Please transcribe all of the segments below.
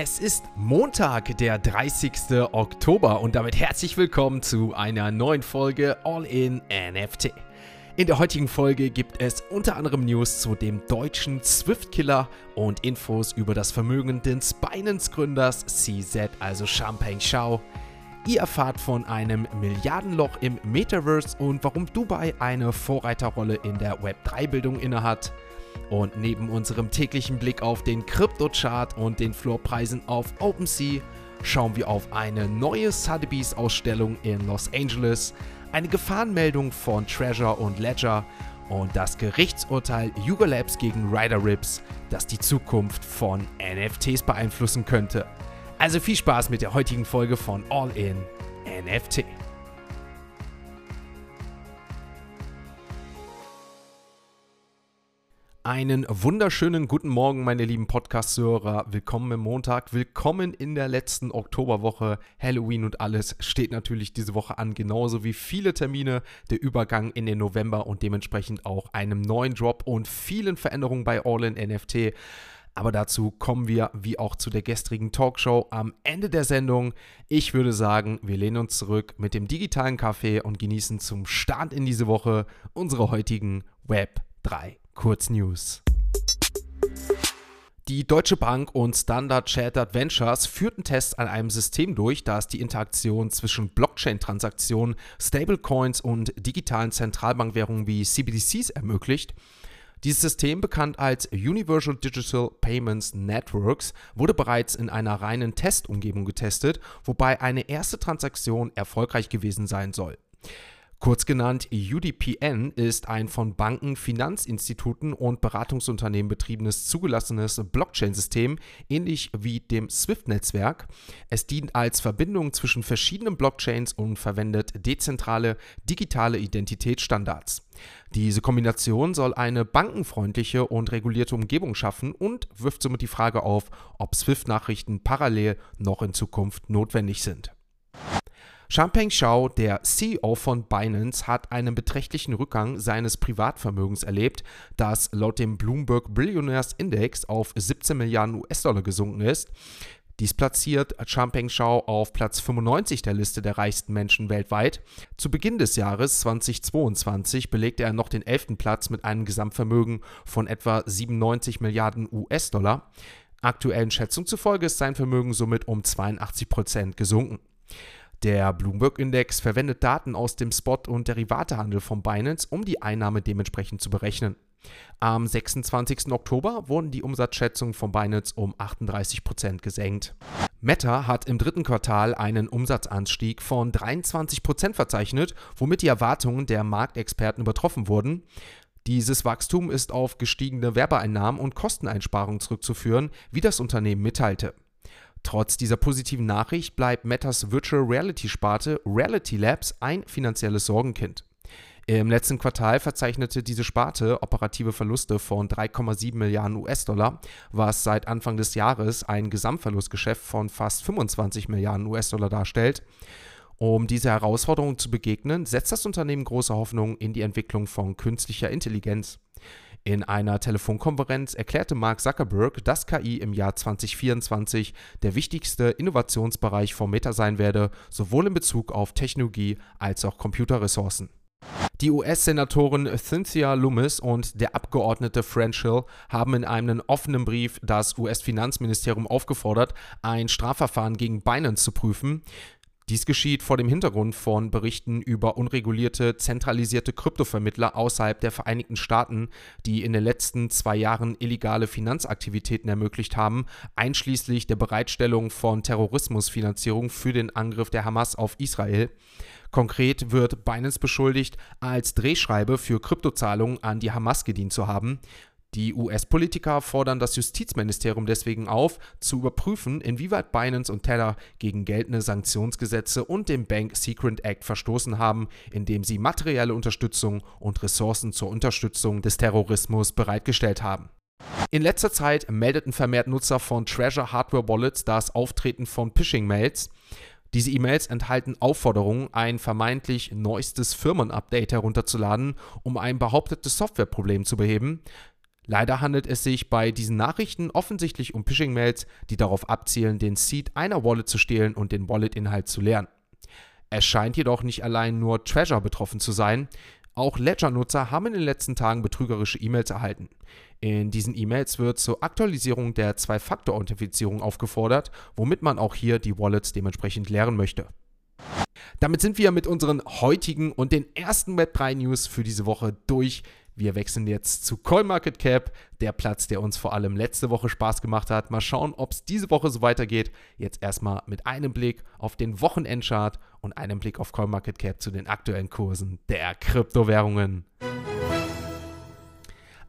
Es ist Montag, der 30. Oktober und damit herzlich willkommen zu einer neuen Folge All in NFT. In der heutigen Folge gibt es unter anderem News zu dem deutschen Swift-Killer und Infos über das Vermögen des Binance-Gründers CZ, also Champagne Shao. Ihr erfahrt von einem Milliardenloch im Metaverse und warum Dubai eine Vorreiterrolle in der Web3-Bildung innehat. Und neben unserem täglichen Blick auf den Kryptochart und den Floorpreisen auf OpenSea schauen wir auf eine neue Sotheby's Ausstellung in Los Angeles, eine Gefahrenmeldung von Treasure und Ledger und das Gerichtsurteil Yuga Labs gegen Rider Rips, das die Zukunft von NFTs beeinflussen könnte. Also viel Spaß mit der heutigen Folge von All in NFT. Einen wunderschönen guten Morgen, meine lieben Podcast-Hörer. Willkommen im Montag, willkommen in der letzten Oktoberwoche. Halloween und alles steht natürlich diese Woche an, genauso wie viele Termine, der Übergang in den November und dementsprechend auch einem neuen Drop und vielen Veränderungen bei All in NFT. Aber dazu kommen wir, wie auch zu der gestrigen Talkshow, am Ende der Sendung. Ich würde sagen, wir lehnen uns zurück mit dem digitalen Kaffee und genießen zum Start in diese Woche unsere heutigen Web 3 Kurznews. Die Deutsche Bank und Standard Chartered Ventures führten Tests an einem System durch, das die Interaktion zwischen Blockchain-Transaktionen, Stablecoins und digitalen Zentralbankwährungen wie CBDCs ermöglicht. Dieses System, bekannt als Universal Digital Payments Networks, wurde bereits in einer reinen Testumgebung getestet, wobei eine erste Transaktion erfolgreich gewesen sein soll. Kurz genannt, UDPN ist ein von Banken, Finanzinstituten und Beratungsunternehmen betriebenes zugelassenes Blockchain-System, ähnlich wie dem SWIFT-Netzwerk. Es dient als Verbindung zwischen verschiedenen Blockchains und verwendet dezentrale digitale Identitätsstandards. Diese Kombination soll eine bankenfreundliche und regulierte Umgebung schaffen und wirft somit die Frage auf, ob SWIFT-Nachrichten parallel noch in Zukunft notwendig sind. Champagne Shao, der CEO von Binance, hat einen beträchtlichen Rückgang seines Privatvermögens erlebt, das laut dem Bloomberg Billionaires Index auf 17 Milliarden US-Dollar gesunken ist. Dies platziert Champagne Shao auf Platz 95 der Liste der reichsten Menschen weltweit. Zu Beginn des Jahres 2022 belegte er noch den 11. Platz mit einem Gesamtvermögen von etwa 97 Milliarden US-Dollar. Aktuellen Schätzungen zufolge ist sein Vermögen somit um 82 Prozent gesunken. Der Bloomberg-Index verwendet Daten aus dem Spot- und Derivatehandel von Binance, um die Einnahme dementsprechend zu berechnen. Am 26. Oktober wurden die Umsatzschätzungen von Binance um 38% gesenkt. Meta hat im dritten Quartal einen Umsatzanstieg von 23% verzeichnet, womit die Erwartungen der Marktexperten übertroffen wurden. Dieses Wachstum ist auf gestiegene Werbeeinnahmen und Kosteneinsparungen zurückzuführen, wie das Unternehmen mitteilte. Trotz dieser positiven Nachricht bleibt Metas Virtual Reality Sparte Reality Labs ein finanzielles Sorgenkind. Im letzten Quartal verzeichnete diese Sparte operative Verluste von 3,7 Milliarden US-Dollar, was seit Anfang des Jahres ein Gesamtverlustgeschäft von fast 25 Milliarden US-Dollar darstellt. Um dieser Herausforderung zu begegnen, setzt das Unternehmen große Hoffnung in die Entwicklung von künstlicher Intelligenz. In einer Telefonkonferenz erklärte Mark Zuckerberg, dass KI im Jahr 2024 der wichtigste Innovationsbereich von Meta sein werde, sowohl in Bezug auf Technologie als auch Computerressourcen. Die US-Senatorin Cynthia Loomis und der Abgeordnete French Hill haben in einem offenen Brief das US-Finanzministerium aufgefordert, ein Strafverfahren gegen Binance zu prüfen. Dies geschieht vor dem Hintergrund von Berichten über unregulierte, zentralisierte Kryptovermittler außerhalb der Vereinigten Staaten, die in den letzten zwei Jahren illegale Finanzaktivitäten ermöglicht haben, einschließlich der Bereitstellung von Terrorismusfinanzierung für den Angriff der Hamas auf Israel. Konkret wird Binance beschuldigt, als Drehschreibe für Kryptozahlungen an die Hamas gedient zu haben. Die US-Politiker fordern das Justizministerium deswegen auf, zu überprüfen, inwieweit Binance und Tether gegen geltende Sanktionsgesetze und den Bank Secret Act verstoßen haben, indem sie materielle Unterstützung und Ressourcen zur Unterstützung des Terrorismus bereitgestellt haben. In letzter Zeit meldeten vermehrt Nutzer von Treasure Hardware Wallets das Auftreten von Phishing-Mails. Diese E-Mails enthalten Aufforderungen, ein vermeintlich neuestes Firmenupdate herunterzuladen, um ein behauptetes Softwareproblem zu beheben. Leider handelt es sich bei diesen Nachrichten offensichtlich um Phishing-Mails, die darauf abzielen, den Seed einer Wallet zu stehlen und den Wallet-Inhalt zu leeren. Es scheint jedoch nicht allein nur Treasure betroffen zu sein. Auch Ledger-Nutzer haben in den letzten Tagen betrügerische E-Mails erhalten. In diesen E-Mails wird zur Aktualisierung der Zwei-Faktor-Authentifizierung aufgefordert, womit man auch hier die Wallets dementsprechend leeren möchte. Damit sind wir mit unseren heutigen und den ersten Web3 News für diese Woche durch. Wir wechseln jetzt zu CoinMarketCap, der Platz, der uns vor allem letzte Woche Spaß gemacht hat. Mal schauen, ob es diese Woche so weitergeht. Jetzt erstmal mit einem Blick auf den Wochenendchart und einem Blick auf CoinMarketCap zu den aktuellen Kursen der Kryptowährungen.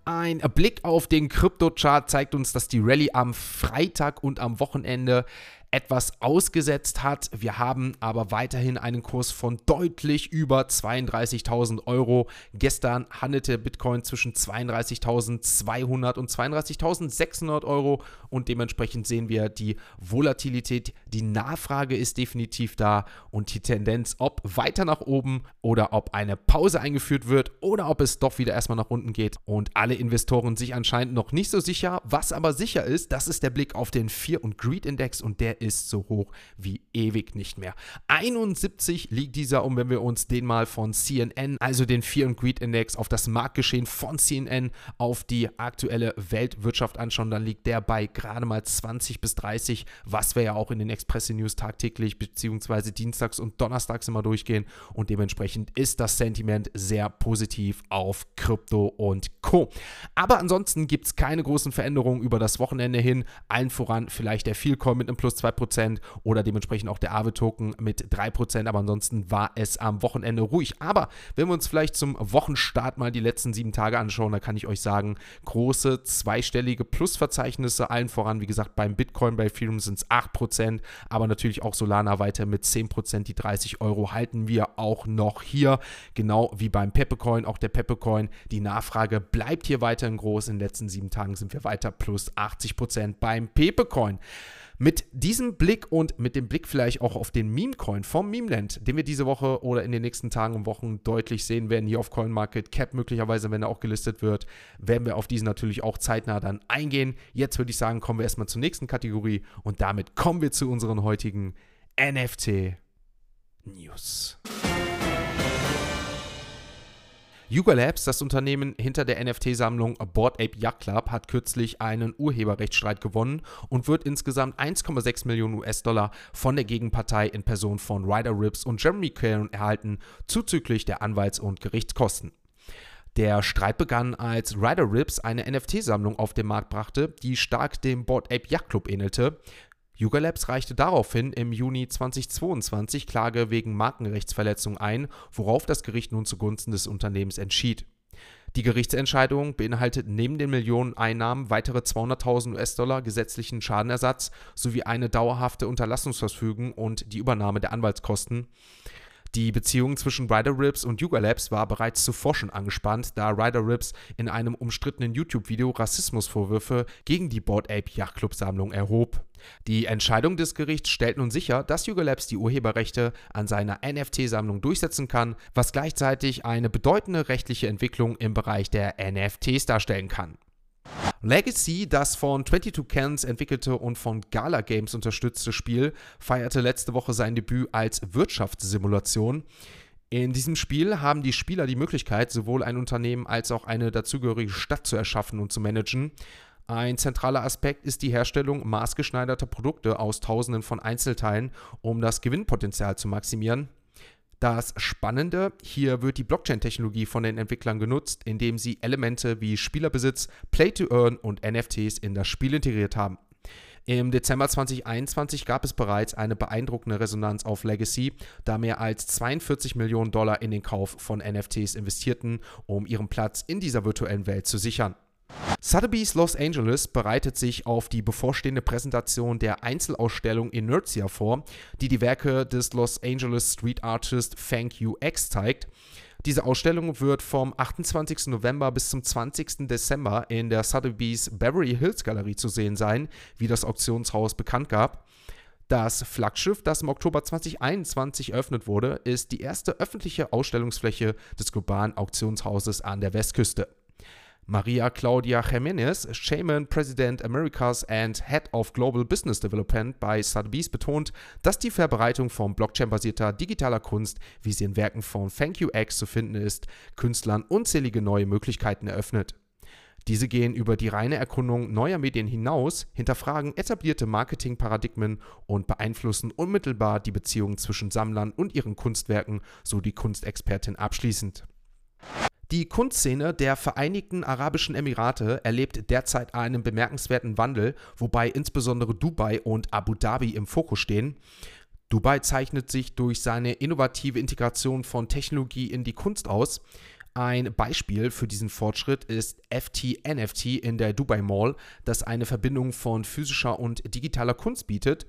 Ein Blick auf den Kryptochart zeigt uns, dass die Rallye am Freitag und am Wochenende etwas ausgesetzt hat. Wir haben aber weiterhin einen Kurs von deutlich über 32.000 Euro. Gestern handelte Bitcoin zwischen 32.200 und 32.600 Euro und dementsprechend sehen wir die Volatilität. Die Nachfrage ist definitiv da und die Tendenz, ob weiter nach oben oder ob eine Pause eingeführt wird oder ob es doch wieder erstmal nach unten geht. Und alle Investoren sich anscheinend noch nicht so sicher. Was aber sicher ist, das ist der Blick auf den Fear- und Greed-Index und der ist so hoch wie ewig nicht mehr. 71 liegt dieser, und wenn wir uns den mal von CNN, also den Fear and Greed Index, auf das Marktgeschehen von CNN, auf die aktuelle Weltwirtschaft anschauen, dann liegt der bei gerade mal 20 bis 30, was wir ja auch in den Express News tagtäglich beziehungsweise dienstags und donnerstags immer durchgehen. Und dementsprechend ist das Sentiment sehr positiv auf Krypto und Co. Aber ansonsten gibt es keine großen Veränderungen über das Wochenende hin. Allen voran vielleicht der Feelcoin mit einem plus 2% oder dementsprechend auch der Aave-Token mit 3%. Aber ansonsten war es am Wochenende ruhig. Aber wenn wir uns vielleicht zum Wochenstart mal die letzten sieben Tage anschauen, dann kann ich euch sagen, große zweistellige Plusverzeichnisse, allen voran, wie gesagt, beim Bitcoin, bei Ethereum sind es 8%, aber natürlich auch Solana weiter mit 10%. Die 30 Euro halten wir auch noch hier, genau wie beim Peppecoin. Auch der Peppecoin, die Nachfrage bleibt hier weiterhin groß. In den letzten sieben Tagen sind wir weiter plus 80% beim Pepecoin. Mit diesem Blick und mit dem Blick vielleicht auch auf den Meme-Coin vom Memeland, den wir diese Woche oder in den nächsten Tagen und Wochen deutlich sehen werden, hier auf CoinMarketCap möglicherweise, wenn er auch gelistet wird, werden wir auf diesen natürlich auch zeitnah dann eingehen. Jetzt würde ich sagen, kommen wir erstmal zur nächsten Kategorie und damit kommen wir zu unseren heutigen NFT News. Yuga Labs, das Unternehmen hinter der NFT-Sammlung Board Ape Yacht Club, hat kürzlich einen Urheberrechtsstreit gewonnen und wird insgesamt 1,6 Millionen US-Dollar von der Gegenpartei in Person von Ryder Rips und Jeremy Caron erhalten, zuzüglich der Anwalts- und Gerichtskosten. Der Streit begann, als Ryder Rips eine NFT-Sammlung auf den Markt brachte, die stark dem Board Ape Yacht Club ähnelte. Yuga Labs reichte daraufhin im Juni 2022 Klage wegen Markenrechtsverletzung ein, worauf das Gericht nun zugunsten des Unternehmens entschied. Die Gerichtsentscheidung beinhaltet neben den Millioneneinnahmen weitere 200.000 US-Dollar gesetzlichen Schadenersatz sowie eine dauerhafte Unterlassungsverfügung und die Übernahme der Anwaltskosten. Die Beziehung zwischen Ryder Rips und Yuga Labs war bereits zuvor schon angespannt, da Ryder Rips in einem umstrittenen YouTube-Video Rassismusvorwürfe gegen die Board Ape Yacht Club Sammlung erhob. Die Entscheidung des Gerichts stellt nun sicher, dass Yuga Labs die Urheberrechte an seiner NFT-Sammlung durchsetzen kann, was gleichzeitig eine bedeutende rechtliche Entwicklung im Bereich der NFTs darstellen kann. Legacy, das von 22 Cans entwickelte und von Gala Games unterstützte Spiel, feierte letzte Woche sein Debüt als Wirtschaftssimulation. In diesem Spiel haben die Spieler die Möglichkeit, sowohl ein Unternehmen als auch eine dazugehörige Stadt zu erschaffen und zu managen. Ein zentraler Aspekt ist die Herstellung maßgeschneiderter Produkte aus Tausenden von Einzelteilen, um das Gewinnpotenzial zu maximieren. Das Spannende, hier wird die Blockchain-Technologie von den Entwicklern genutzt, indem sie Elemente wie Spielerbesitz, Play-to-Earn und NFTs in das Spiel integriert haben. Im Dezember 2021 gab es bereits eine beeindruckende Resonanz auf Legacy, da mehr als 42 Millionen Dollar in den Kauf von NFTs investierten, um ihren Platz in dieser virtuellen Welt zu sichern. Sotheby's Los Angeles bereitet sich auf die bevorstehende Präsentation der Einzelausstellung Inertia vor, die die Werke des Los Angeles Street Artist Thank You X zeigt. Diese Ausstellung wird vom 28. November bis zum 20. Dezember in der Sotheby's Beverly Hills Galerie zu sehen sein, wie das Auktionshaus bekannt gab. Das Flaggschiff, das im Oktober 2021 eröffnet wurde, ist die erste öffentliche Ausstellungsfläche des globalen Auktionshauses an der Westküste. Maria Claudia Jimenez, Shaman President Americas and Head of Global Business Development bei Sotheby's, betont, dass die Verbreitung von Blockchain-basierter digitaler Kunst, wie sie in Werken von Thank You X zu finden ist, Künstlern unzählige neue Möglichkeiten eröffnet. Diese gehen über die reine Erkundung neuer Medien hinaus, hinterfragen etablierte Marketingparadigmen und beeinflussen unmittelbar die Beziehungen zwischen Sammlern und ihren Kunstwerken, so die Kunstexpertin abschließend. Die Kunstszene der Vereinigten Arabischen Emirate erlebt derzeit einen bemerkenswerten Wandel, wobei insbesondere Dubai und Abu Dhabi im Fokus stehen. Dubai zeichnet sich durch seine innovative Integration von Technologie in die Kunst aus. Ein Beispiel für diesen Fortschritt ist FT-NFT in der Dubai Mall, das eine Verbindung von physischer und digitaler Kunst bietet.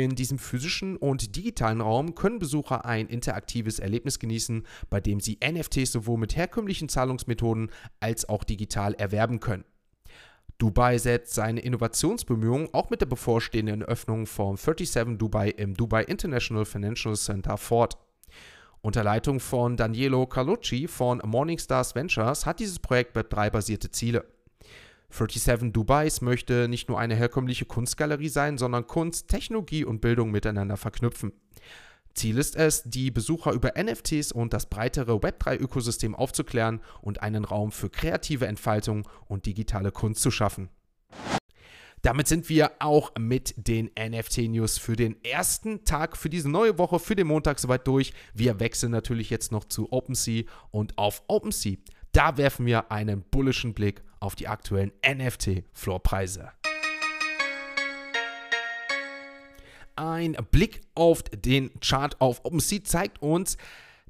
In diesem physischen und digitalen Raum können Besucher ein interaktives Erlebnis genießen, bei dem sie NFTs sowohl mit herkömmlichen Zahlungsmethoden als auch digital erwerben können. Dubai setzt seine Innovationsbemühungen auch mit der bevorstehenden Öffnung von 37 Dubai im Dubai International Financial Center fort. Unter Leitung von Danielo Carlucci von Morningstars Ventures hat dieses Projekt Web3-basierte Ziele. 37 Dubais möchte nicht nur eine herkömmliche Kunstgalerie sein, sondern Kunst, Technologie und Bildung miteinander verknüpfen. Ziel ist es, die Besucher über NFTs und das breitere Web3-Ökosystem aufzuklären und einen Raum für kreative Entfaltung und digitale Kunst zu schaffen. Damit sind wir auch mit den NFT-News für den ersten Tag, für diese neue Woche, für den Montag soweit durch. Wir wechseln natürlich jetzt noch zu OpenSea und auf OpenSea da werfen wir einen bullischen Blick auf die aktuellen NFT-Floorpreise. Ein Blick auf den Chart auf OpenSea zeigt uns,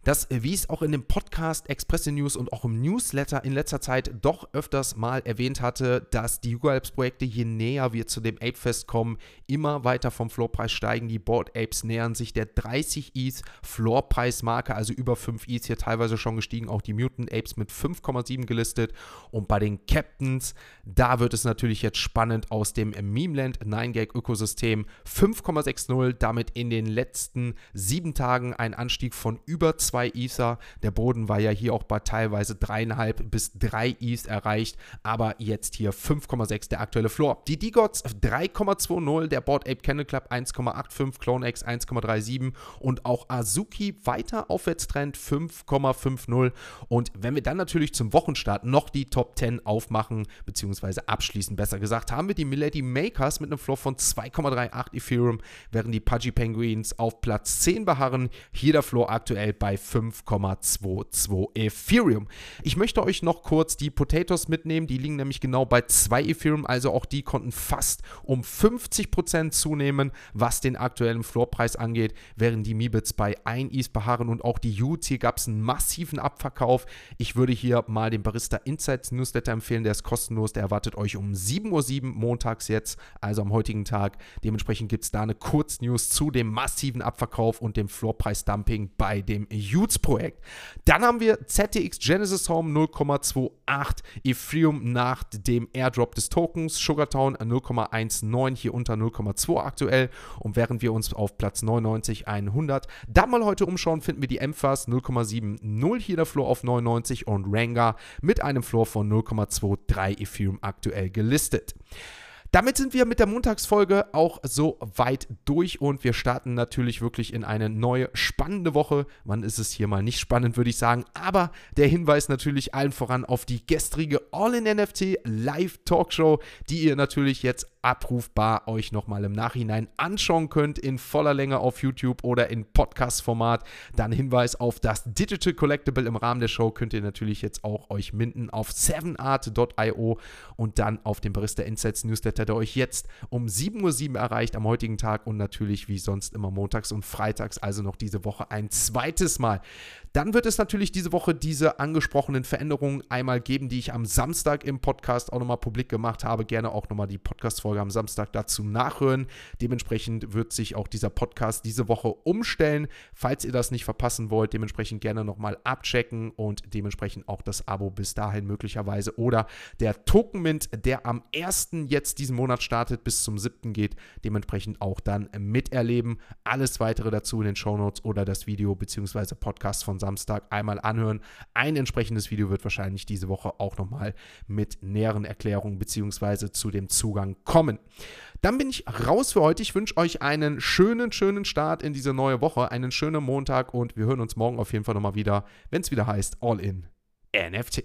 dass, wie ich es auch in dem Podcast Express News und auch im Newsletter in letzter Zeit doch öfters mal erwähnt hatte, dass die Yuga Labs Projekte, je näher wir zu dem Ape Fest kommen, immer weiter vom Floorpreis steigen. Die Board Apes nähern sich der 30 ETH Floorpreismarke, also über 5 ETH hier teilweise schon gestiegen. Auch die Mutant Apes mit 5,7 gelistet. Und bei den Captains, da wird es natürlich jetzt spannend aus dem Memeland 9gag Ökosystem. 5,60, damit in den letzten sieben Tagen ein Anstieg von über 2 2 Ether. Der Boden war ja hier auch bei teilweise 3,5 bis 3 ETH erreicht, aber jetzt hier 5,6 der aktuelle Floor. Die D-Gods 3,20, der Board Ape Candle Club 1,85, CloneX 1,37 und auch Azuki weiter Aufwärtstrend 5,50. Und wenn wir dann natürlich zum Wochenstart noch die Top 10 aufmachen, beziehungsweise abschließen, besser gesagt, haben wir die Milady Makers mit einem Floor von 2,38 Ethereum, während die Pudgy Penguins auf Platz 10 beharren. Hier der Floor aktuell bei 5,22 Ethereum. Ich möchte euch noch kurz die Potatoes mitnehmen. Die liegen nämlich genau bei 2 Ethereum. Also auch die konnten fast um 50% zunehmen, was den aktuellen Floorpreis angeht, während die Mibits bei 1 ETH beharren und auch die Utes. Hier gab es einen massiven Abverkauf. Ich würde hier mal den Barista Insights Newsletter empfehlen. Der ist kostenlos. Der erwartet euch um 7.07 Uhr montags jetzt, also am heutigen Tag. Dementsprechend gibt es da eine Kurznews zu dem massiven Abverkauf und dem Floorpreis-Dumping bei dem Utes-Projekt. Dann haben wir ZTX Genesis Home 0,28 Ethereum nach dem Airdrop des Tokens, Sugartown 0,19 hier unter 0,2 aktuell und während wir uns auf Platz 99 100 dann mal heute umschauen, finden wir die Emphas 0,70 hier der Floor auf 99 und Ranga mit einem Floor von 0,23 Ethereum aktuell gelistet. Damit sind wir mit der Montagsfolge auch so weit durch und wir starten natürlich wirklich in eine neue spannende Woche. Wann ist es hier mal nicht spannend, würde ich sagen. Aber der Hinweis natürlich allen voran auf die gestrige All-in-NFT Live-Talkshow, die ihr natürlich jetzt abrufbar euch nochmal im Nachhinein anschauen könnt in voller Länge auf YouTube oder in Podcast-Format. Dann Hinweis auf das Digital Collectible im Rahmen der Show könnt ihr natürlich jetzt auch euch minden auf 7art.io und dann auf dem Barista Insights Newsletter, der euch jetzt um 7.07 Uhr erreicht am heutigen Tag und natürlich wie sonst immer montags und freitags, also noch diese Woche ein zweites Mal. Dann wird es natürlich diese Woche diese angesprochenen Veränderungen einmal geben, die ich am Samstag im Podcast auch nochmal publik gemacht habe. Gerne auch nochmal die Podcast-Folge am Samstag dazu nachhören. Dementsprechend wird sich auch dieser Podcast diese Woche umstellen. Falls ihr das nicht verpassen wollt, dementsprechend gerne nochmal abchecken und dementsprechend auch das Abo bis dahin möglicherweise oder der Token Mint, der am 1. jetzt diesen Monat startet, bis zum 7. geht, dementsprechend auch dann miterleben. Alles weitere dazu in den Shownotes oder das Video bzw. Podcast von Samstag einmal anhören. Ein entsprechendes Video wird wahrscheinlich diese Woche auch nochmal mit näheren Erklärungen bzw. zu dem Zugang kommen. Dann bin ich raus für heute. Ich wünsche euch einen schönen, schönen Start in diese neue Woche, einen schönen Montag und wir hören uns morgen auf jeden Fall nochmal wieder, wenn es wieder heißt All in NFT.